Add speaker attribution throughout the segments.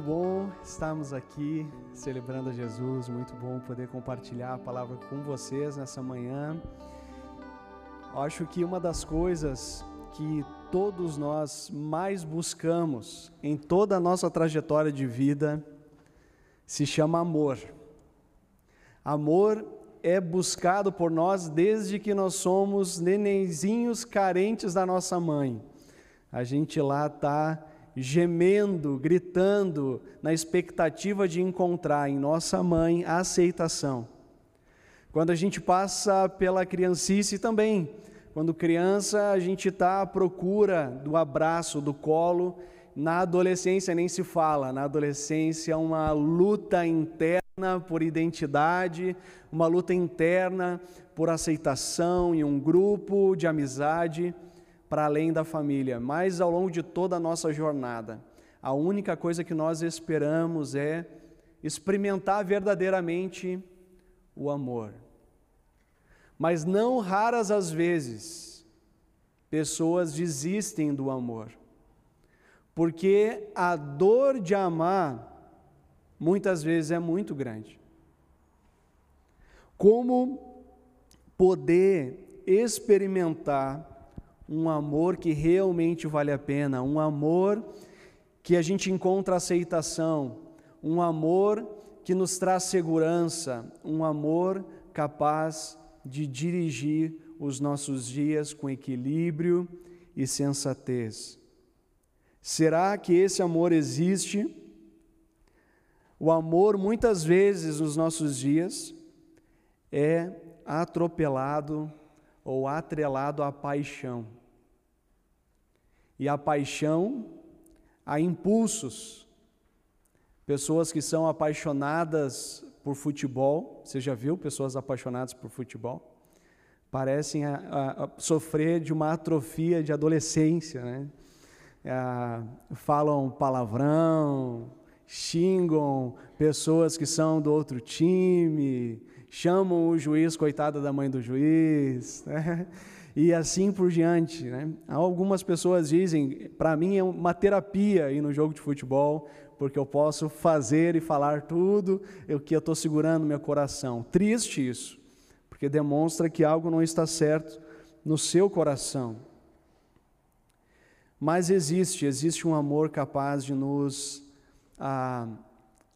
Speaker 1: muito bom estarmos aqui celebrando a Jesus, muito bom poder compartilhar a palavra com vocês nessa manhã. Acho que uma das coisas que todos nós mais buscamos em toda a nossa trajetória de vida se chama amor. Amor é buscado por nós desde que nós somos nenenzinhos carentes da nossa mãe. A gente lá está gemendo, gritando, na expectativa de encontrar em nossa mãe a aceitação. Quando a gente passa pela criancice também, quando criança, a gente está à procura do abraço, do colo. Na adolescência nem se fala, na adolescência uma luta interna por identidade, uma luta interna por aceitação em um grupo de amizade para além da família, mas ao longo de toda a nossa jornada, a única coisa que nós esperamos é experimentar verdadeiramente o amor. Mas não raras as vezes, pessoas desistem do amor, porque a dor de amar muitas vezes é muito grande. Como poder experimentar um amor que realmente vale a pena, um amor que a gente encontra aceitação, um amor que nos traz segurança, um amor capaz de dirigir os nossos dias com equilíbrio e sensatez. Será que esse amor existe? O amor, muitas vezes nos nossos dias, é atropelado ou atrelado à paixão e a paixão a impulsos. Pessoas que são apaixonadas por futebol, você já viu pessoas apaixonadas por futebol? Parecem a, a, a sofrer de uma atrofia de adolescência, né? falam palavrão, xingam pessoas que são do outro time, chamam o juiz, coitada da mãe do juiz. Né? E assim por diante. Né? Algumas pessoas dizem, para mim é uma terapia ir no jogo de futebol, porque eu posso fazer e falar tudo o que eu estou segurando no meu coração. Triste isso, porque demonstra que algo não está certo no seu coração. Mas existe, existe um amor capaz de nos ah,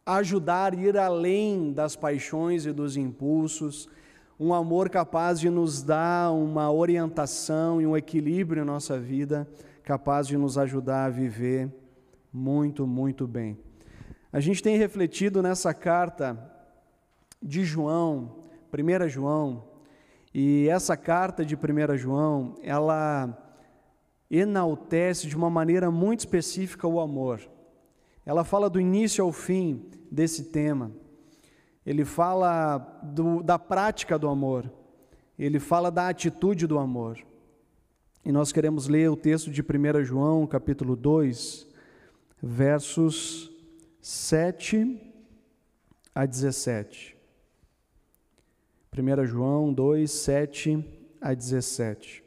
Speaker 1: ajudar a ir além das paixões e dos impulsos, um amor capaz de nos dar uma orientação e um equilíbrio em nossa vida, capaz de nos ajudar a viver muito, muito bem. A gente tem refletido nessa carta de João, 1 João, e essa carta de 1 João, ela enaltece de uma maneira muito específica o amor. Ela fala do início ao fim desse tema ele fala do, da prática do amor, ele fala da atitude do amor. E nós queremos ler o texto de 1 João, capítulo 2, versos 7 a 17. 1 João 2, 7 a 17.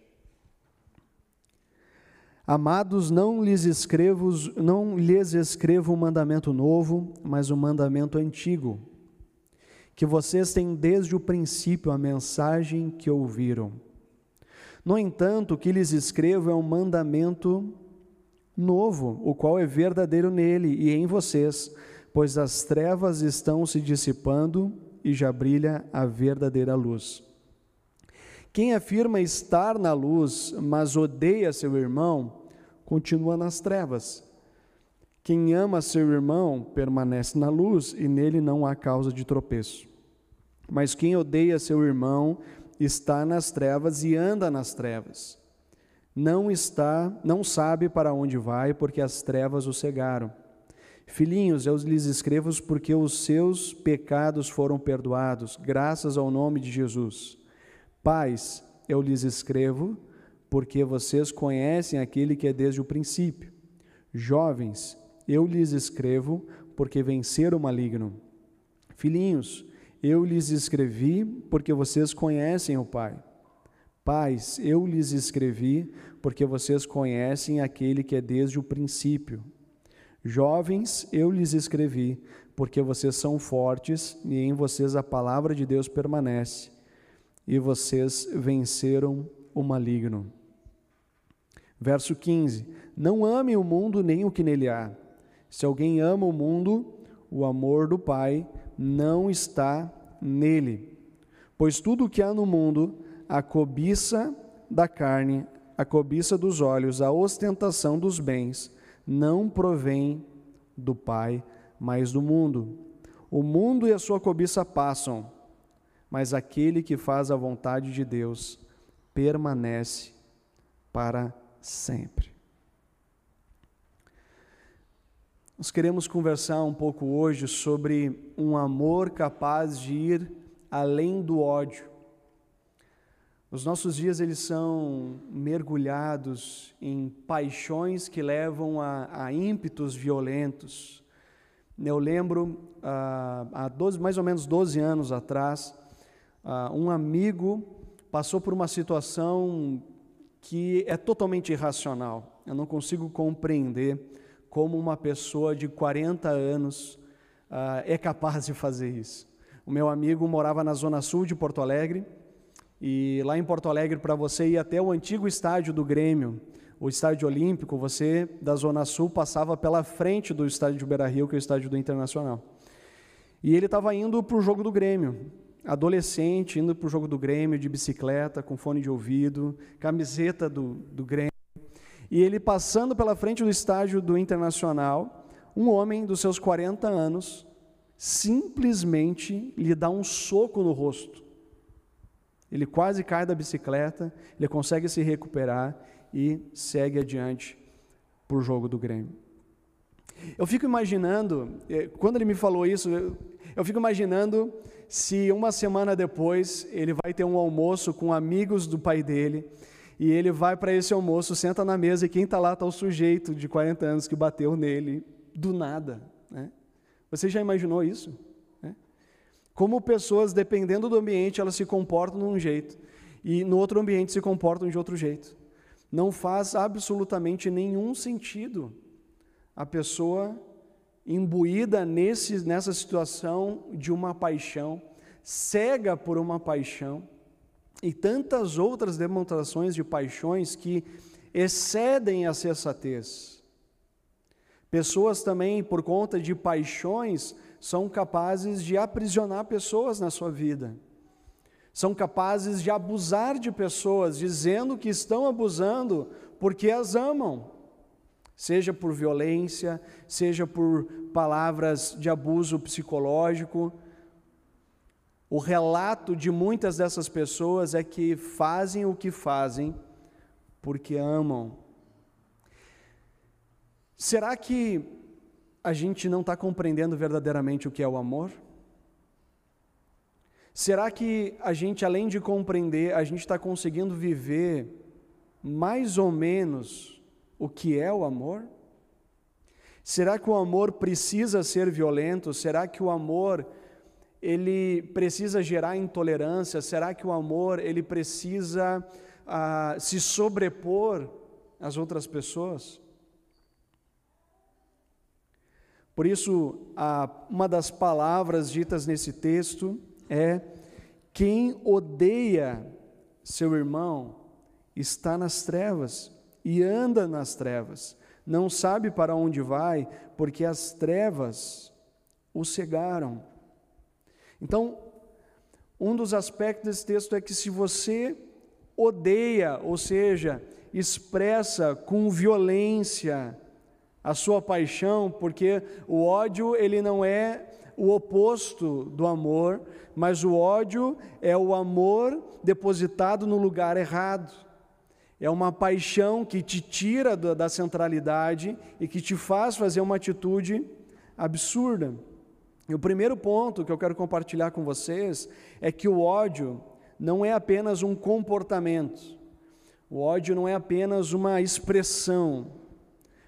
Speaker 1: Amados, não lhes escrevo, não lhes escrevo um mandamento novo, mas um mandamento antigo que vocês têm desde o princípio a mensagem que ouviram. No entanto, o que lhes escrevo é um mandamento novo, o qual é verdadeiro nele e em vocês, pois as trevas estão se dissipando e já brilha a verdadeira luz. Quem afirma estar na luz, mas odeia seu irmão, continua nas trevas. Quem ama seu irmão permanece na luz e nele não há causa de tropeço. Mas quem odeia seu irmão está nas trevas e anda nas trevas. Não está, não sabe para onde vai, porque as trevas o cegaram. Filhinhos, eu lhes escrevo porque os seus pecados foram perdoados, graças ao nome de Jesus. Pais, eu lhes escrevo porque vocês conhecem aquele que é desde o princípio. Jovens, eu lhes escrevo porque venceram o maligno. Filhinhos, eu lhes escrevi porque vocês conhecem o Pai. Pais, eu lhes escrevi porque vocês conhecem aquele que é desde o princípio. Jovens, eu lhes escrevi, porque vocês são fortes e em vocês a palavra de Deus permanece, e vocês venceram o maligno. Verso 15: Não amem o mundo nem o que nele há. Se alguém ama o mundo, o amor do Pai não está nele. Pois tudo o que há no mundo, a cobiça da carne, a cobiça dos olhos, a ostentação dos bens, não provém do Pai, mas do mundo. O mundo e a sua cobiça passam, mas aquele que faz a vontade de Deus permanece para sempre. Nós queremos conversar um pouco hoje sobre um amor capaz de ir além do ódio. Os nossos dias eles são mergulhados em paixões que levam a, a ímpetos violentos. Eu lembro, ah, há 12, mais ou menos 12 anos atrás, ah, um amigo passou por uma situação que é totalmente irracional. Eu não consigo compreender como uma pessoa de 40 anos uh, é capaz de fazer isso. O meu amigo morava na zona sul de Porto Alegre, e lá em Porto Alegre, para você ir até o antigo estádio do Grêmio, o estádio olímpico, você da zona sul passava pela frente do estádio de Beira-Rio, que é o estádio do Internacional. E ele estava indo para o jogo do Grêmio, adolescente, indo para o jogo do Grêmio de bicicleta, com fone de ouvido, camiseta do, do Grêmio. E ele passando pela frente do estádio do Internacional, um homem dos seus 40 anos simplesmente lhe dá um soco no rosto. Ele quase cai da bicicleta, ele consegue se recuperar e segue adiante para o jogo do Grêmio. Eu fico imaginando, eh, quando ele me falou isso, eu fico imaginando se uma semana depois ele vai ter um almoço com amigos do pai dele e ele vai para esse almoço, senta na mesa e quem está lá está o sujeito de 40 anos que bateu nele do nada. Né? Você já imaginou isso? Né? Como pessoas, dependendo do ambiente, elas se comportam de um jeito e no outro ambiente se comportam de outro jeito. Não faz absolutamente nenhum sentido a pessoa imbuída nesse, nessa situação de uma paixão, cega por uma paixão, e tantas outras demonstrações de paixões que excedem a sensatez. Pessoas também, por conta de paixões, são capazes de aprisionar pessoas na sua vida. São capazes de abusar de pessoas, dizendo que estão abusando porque as amam seja por violência, seja por palavras de abuso psicológico. O relato de muitas dessas pessoas é que fazem o que fazem porque amam. Será que a gente não está compreendendo verdadeiramente o que é o amor? Será que a gente, além de compreender, a gente está conseguindo viver mais ou menos o que é o amor? Será que o amor precisa ser violento? Será que o amor ele precisa gerar intolerância? Será que o amor ele precisa ah, se sobrepor às outras pessoas? Por isso, uma das palavras ditas nesse texto é: quem odeia seu irmão está nas trevas e anda nas trevas. Não sabe para onde vai, porque as trevas o cegaram. Então, um dos aspectos desse texto é que se você odeia, ou seja, expressa com violência a sua paixão, porque o ódio ele não é o oposto do amor, mas o ódio é o amor depositado no lugar errado. É uma paixão que te tira da centralidade e que te faz fazer uma atitude absurda. E o primeiro ponto que eu quero compartilhar com vocês é que o ódio não é apenas um comportamento, o ódio não é apenas uma expressão,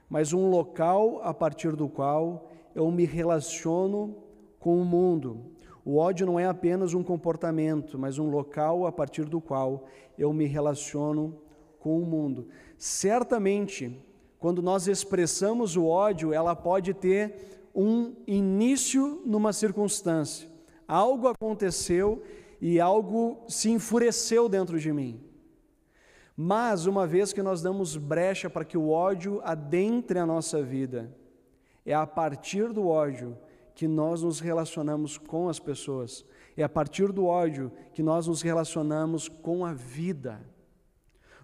Speaker 1: mas um local a partir do qual eu me relaciono com o mundo. O ódio não é apenas um comportamento, mas um local a partir do qual eu me relaciono com o mundo. Certamente, quando nós expressamos o ódio, ela pode ter um início numa circunstância. Algo aconteceu e algo se enfureceu dentro de mim. Mas, uma vez que nós damos brecha para que o ódio adentre a nossa vida, é a partir do ódio que nós nos relacionamos com as pessoas, é a partir do ódio que nós nos relacionamos com a vida.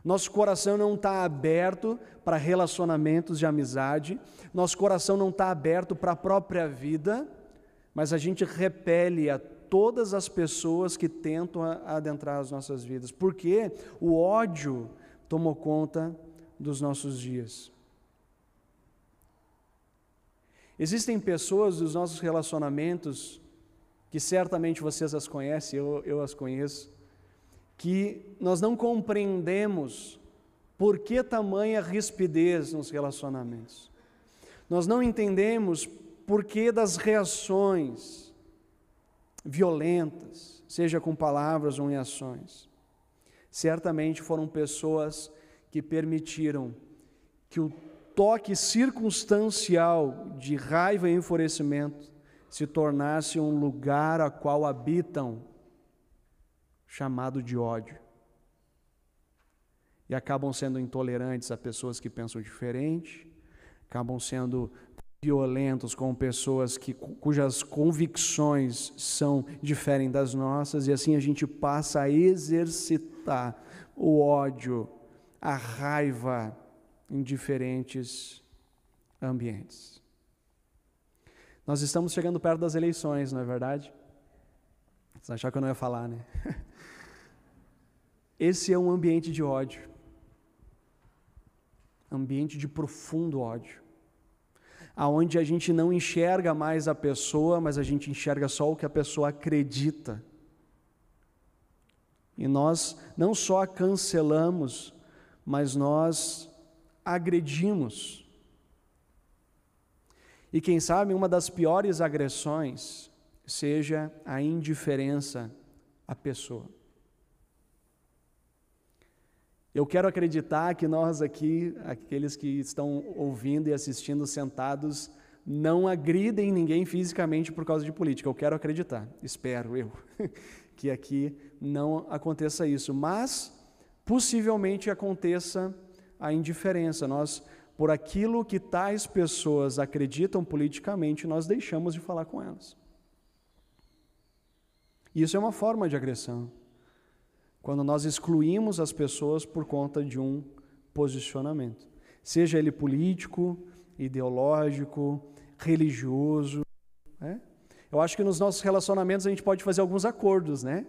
Speaker 1: Nosso coração não está aberto para relacionamentos de amizade, nosso coração não está aberto para a própria vida, mas a gente repele a todas as pessoas que tentam adentrar as nossas vidas, porque o ódio tomou conta dos nossos dias. Existem pessoas dos nossos relacionamentos, que certamente vocês as conhecem, eu, eu as conheço, que nós não compreendemos por que tamanha rispidez nos relacionamentos. Nós não entendemos por que das reações violentas, seja com palavras ou em ações. Certamente foram pessoas que permitiram que o toque circunstancial de raiva e enfurecimento se tornasse um lugar a qual habitam chamado de ódio. E acabam sendo intolerantes a pessoas que pensam diferente, acabam sendo violentos com pessoas que, cujas convicções são diferem das nossas, e assim a gente passa a exercitar o ódio, a raiva em diferentes ambientes. Nós estamos chegando perto das eleições, não é verdade? Você achou que eu não ia falar, né? Esse é um ambiente de ódio. Ambiente de profundo ódio. Aonde a gente não enxerga mais a pessoa, mas a gente enxerga só o que a pessoa acredita. E nós não só cancelamos, mas nós agredimos. E quem sabe uma das piores agressões seja a indiferença à pessoa. Eu quero acreditar que nós aqui, aqueles que estão ouvindo e assistindo sentados, não agridem ninguém fisicamente por causa de política. Eu quero acreditar, espero eu, que aqui não aconteça isso. Mas possivelmente aconteça a indiferença. Nós, por aquilo que tais pessoas acreditam politicamente, nós deixamos de falar com elas. Isso é uma forma de agressão quando nós excluímos as pessoas por conta de um posicionamento, seja ele político, ideológico, religioso. Né? Eu acho que nos nossos relacionamentos a gente pode fazer alguns acordos, né?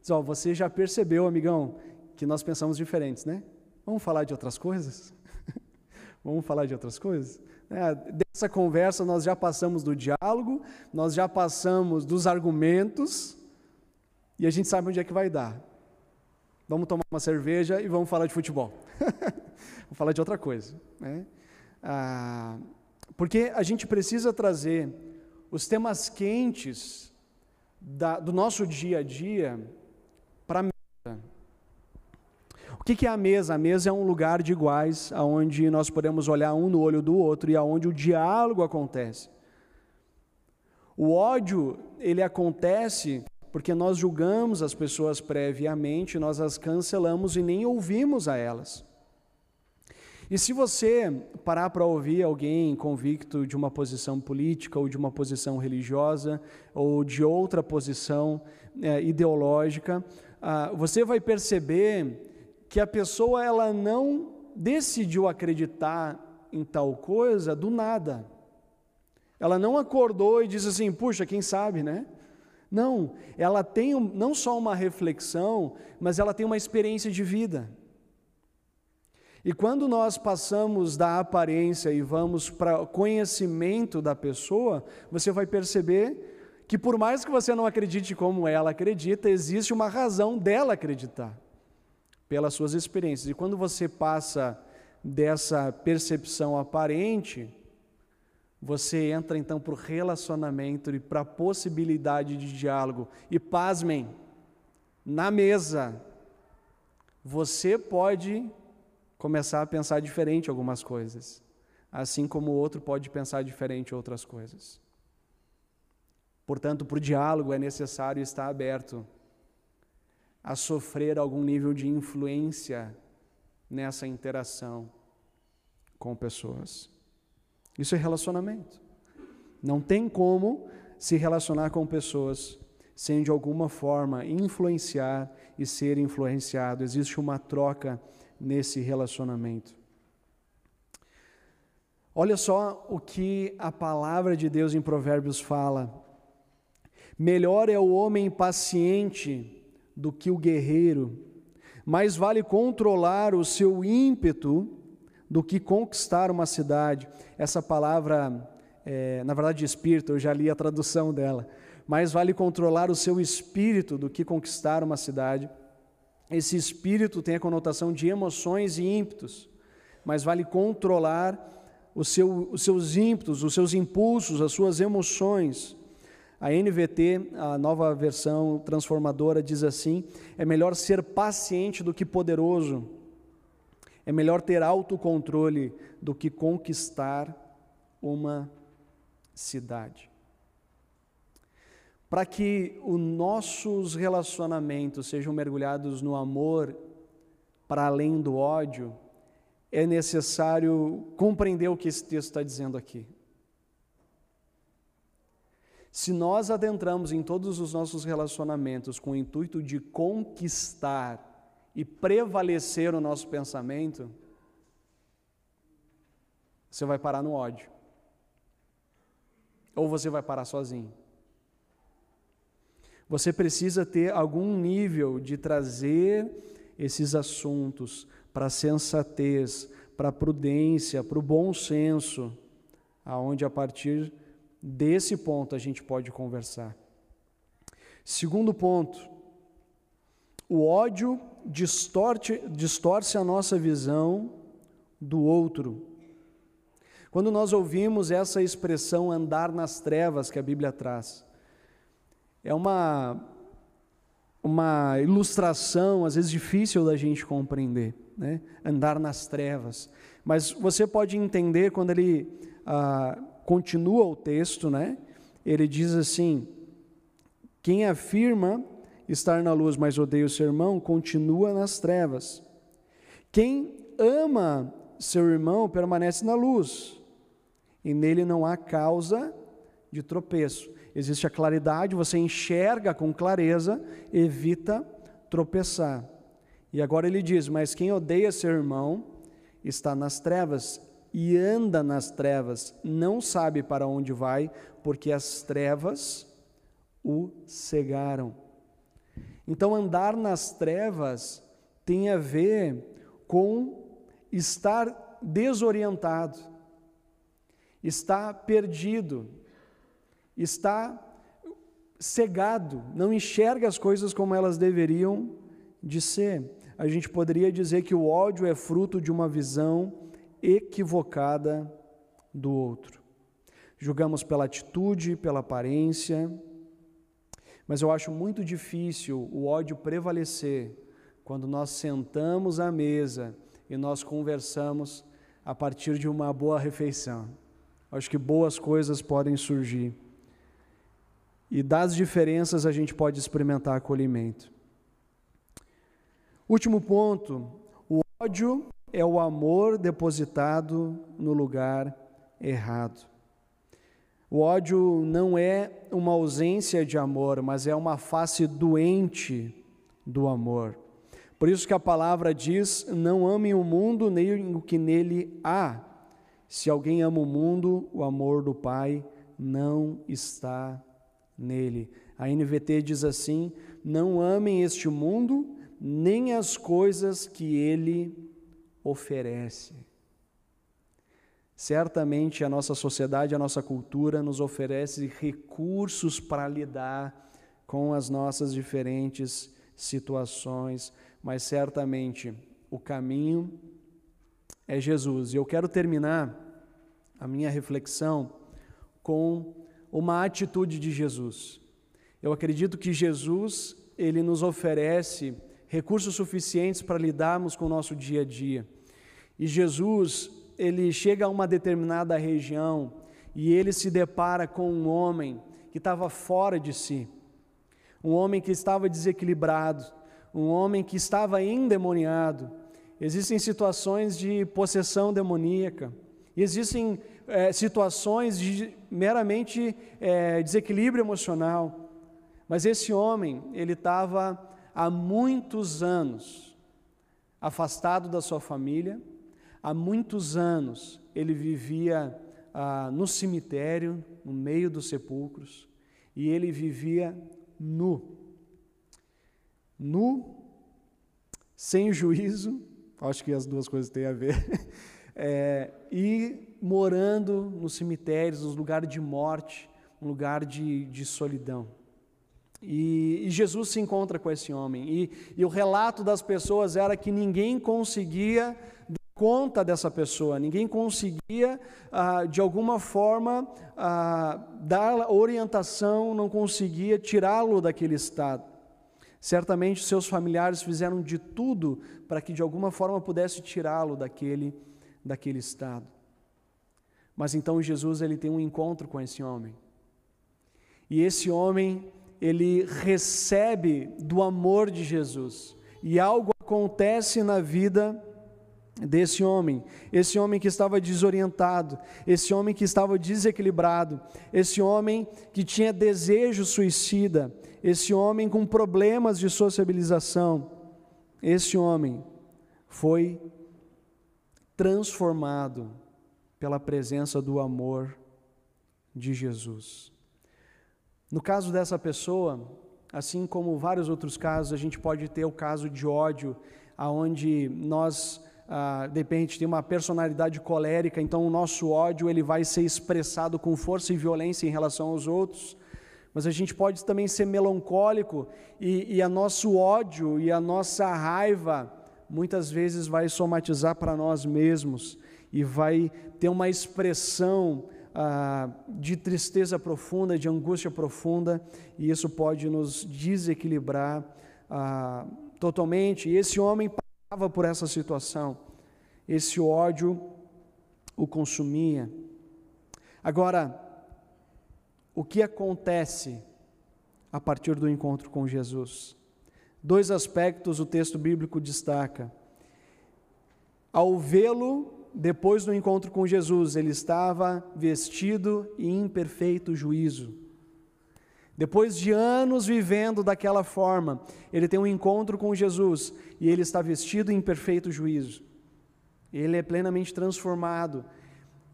Speaker 1: Diz, ó, você já percebeu, amigão, que nós pensamos diferentes, né? Vamos falar de outras coisas? Vamos falar de outras coisas? É, dessa conversa nós já passamos do diálogo, nós já passamos dos argumentos, e a gente sabe onde é que vai dar. Vamos tomar uma cerveja e vamos falar de futebol. vamos falar de outra coisa. Né? Ah, porque a gente precisa trazer os temas quentes da, do nosso dia a dia para a mesa. O que, que é a mesa? A mesa é um lugar de iguais, onde nós podemos olhar um no olho do outro e aonde o diálogo acontece. O ódio, ele acontece porque nós julgamos as pessoas previamente, nós as cancelamos e nem ouvimos a elas. E se você parar para ouvir alguém convicto de uma posição política ou de uma posição religiosa ou de outra posição é, ideológica, ah, você vai perceber que a pessoa ela não decidiu acreditar em tal coisa do nada. Ela não acordou e disse assim, puxa, quem sabe, né? Não, ela tem não só uma reflexão, mas ela tem uma experiência de vida. E quando nós passamos da aparência e vamos para o conhecimento da pessoa, você vai perceber que, por mais que você não acredite como ela acredita, existe uma razão dela acreditar, pelas suas experiências. E quando você passa dessa percepção aparente, você entra então para o relacionamento e para a possibilidade de diálogo. E pasmem, na mesa, você pode começar a pensar diferente algumas coisas. assim como o outro pode pensar diferente outras coisas. Portanto, para o diálogo é necessário estar aberto a sofrer algum nível de influência nessa interação com pessoas. Isso é relacionamento. Não tem como se relacionar com pessoas sem de alguma forma influenciar e ser influenciado. Existe uma troca nesse relacionamento. Olha só o que a palavra de Deus em Provérbios fala. Melhor é o homem paciente do que o guerreiro, mais vale controlar o seu ímpeto do que conquistar uma cidade. Essa palavra, é, na verdade, espírito, eu já li a tradução dela. Mais vale controlar o seu espírito do que conquistar uma cidade. Esse espírito tem a conotação de emoções e ímpetos, mas vale controlar seu, os seus ímpetos, os seus impulsos, as suas emoções. A NVT, a nova versão transformadora, diz assim: é melhor ser paciente do que poderoso, é melhor ter autocontrole do que conquistar uma cidade. Para que os nossos relacionamentos sejam mergulhados no amor para além do ódio, é necessário compreender o que esse texto está dizendo aqui. Se nós adentramos em todos os nossos relacionamentos com o intuito de conquistar e prevalecer o nosso pensamento, você vai parar no ódio. Ou você vai parar sozinho. Você precisa ter algum nível de trazer esses assuntos para a sensatez, para a prudência, para o bom senso, aonde a partir Desse ponto a gente pode conversar. Segundo ponto, o ódio distorce, distorce a nossa visão do outro. Quando nós ouvimos essa expressão andar nas trevas que a Bíblia traz, é uma, uma ilustração, às vezes difícil da gente compreender, né? andar nas trevas. Mas você pode entender quando ele ah, continua o texto, né? Ele diz assim: quem afirma estar na luz, mas odeia o seu irmão, continua nas trevas. Quem ama seu irmão permanece na luz, e nele não há causa de tropeço. Existe a claridade, você enxerga com clareza, evita tropeçar. E agora ele diz: Mas quem odeia seu irmão está nas trevas e anda nas trevas, não sabe para onde vai, porque as trevas o cegaram. Então, andar nas trevas tem a ver com estar desorientado, estar perdido, estar cegado, não enxerga as coisas como elas deveriam de ser. A gente poderia dizer que o ódio é fruto de uma visão equivocada do outro. Julgamos pela atitude, pela aparência, mas eu acho muito difícil o ódio prevalecer quando nós sentamos à mesa e nós conversamos a partir de uma boa refeição. Acho que boas coisas podem surgir. E das diferenças a gente pode experimentar acolhimento. Último ponto: o ódio é o amor depositado no lugar errado. O ódio não é uma ausência de amor, mas é uma face doente do amor. Por isso que a palavra diz: não amem o mundo nem o que nele há. Se alguém ama o mundo, o amor do Pai não está nele. A NVT diz assim: não amem este mundo, nem as coisas que ele oferece. Certamente a nossa sociedade, a nossa cultura nos oferece recursos para lidar com as nossas diferentes situações, mas certamente o caminho é Jesus. E eu quero terminar a minha reflexão com uma atitude de Jesus. Eu acredito que Jesus, ele nos oferece recursos suficientes para lidarmos com o nosso dia a dia. E Jesus, ele chega a uma determinada região e ele se depara com um homem que estava fora de si, um homem que estava desequilibrado, um homem que estava endemoniado. Existem situações de possessão demoníaca, existem é, situações de meramente é, desequilíbrio emocional. Mas esse homem, ele estava há muitos anos afastado da sua família, há muitos anos ele vivia ah, no cemitério, no meio dos sepulcros, e ele vivia nu. Nu, sem juízo, acho que as duas coisas têm a ver, é, e morando nos cemitérios, nos lugares de morte, um lugar de, de solidão. E, e, Jesus se encontra com esse homem. E, e, o relato das pessoas era que ninguém conseguia conta dessa pessoa, ninguém conseguia, ah, de alguma forma, ah, dar orientação, não conseguia tirá-lo daquele estado. Certamente seus familiares fizeram de tudo para que de alguma forma pudesse tirá-lo daquele, daquele estado. Mas então Jesus ele tem um encontro com esse homem. E esse homem ele recebe do amor de Jesus. E algo acontece na vida desse homem, esse homem que estava desorientado, esse homem que estava desequilibrado, esse homem que tinha desejo suicida, esse homem com problemas de sociabilização, esse homem foi transformado pela presença do amor de Jesus. No caso dessa pessoa, assim como vários outros casos, a gente pode ter o caso de ódio, aonde nós ah, de repente tem uma personalidade colérica, então o nosso ódio ele vai ser expressado com força e violência em relação aos outros. Mas a gente pode também ser melancólico e, e a nosso ódio e a nossa raiva muitas vezes vai somatizar para nós mesmos e vai ter uma expressão ah, de tristeza profunda, de angústia profunda, e isso pode nos desequilibrar ah, totalmente. E esse homem passava por essa situação, esse ódio o consumia. Agora, o que acontece a partir do encontro com Jesus? Dois aspectos o texto bíblico destaca. Ao vê-lo depois do encontro com Jesus, ele estava vestido em imperfeito juízo. Depois de anos vivendo daquela forma, ele tem um encontro com Jesus e ele está vestido em perfeito juízo. Ele é plenamente transformado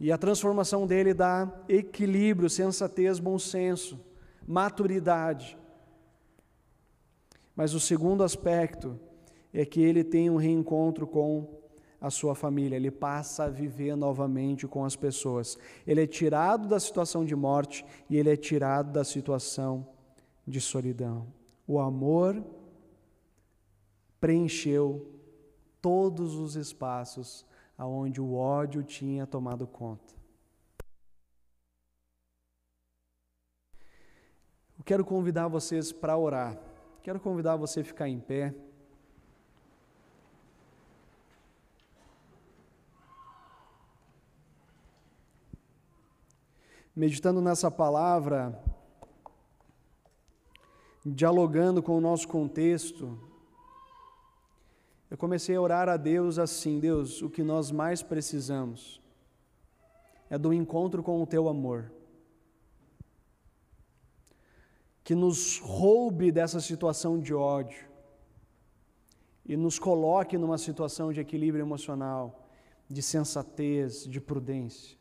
Speaker 1: e a transformação dele dá equilíbrio, sensatez, bom senso, maturidade. Mas o segundo aspecto é que ele tem um reencontro com a sua família, ele passa a viver novamente com as pessoas. Ele é tirado da situação de morte e ele é tirado da situação de solidão. O amor preencheu todos os espaços aonde o ódio tinha tomado conta. Eu quero convidar vocês para orar. Quero convidar você a ficar em pé. Meditando nessa palavra, dialogando com o nosso contexto, eu comecei a orar a Deus assim: Deus, o que nós mais precisamos é do encontro com o Teu amor. Que nos roube dessa situação de ódio e nos coloque numa situação de equilíbrio emocional, de sensatez, de prudência.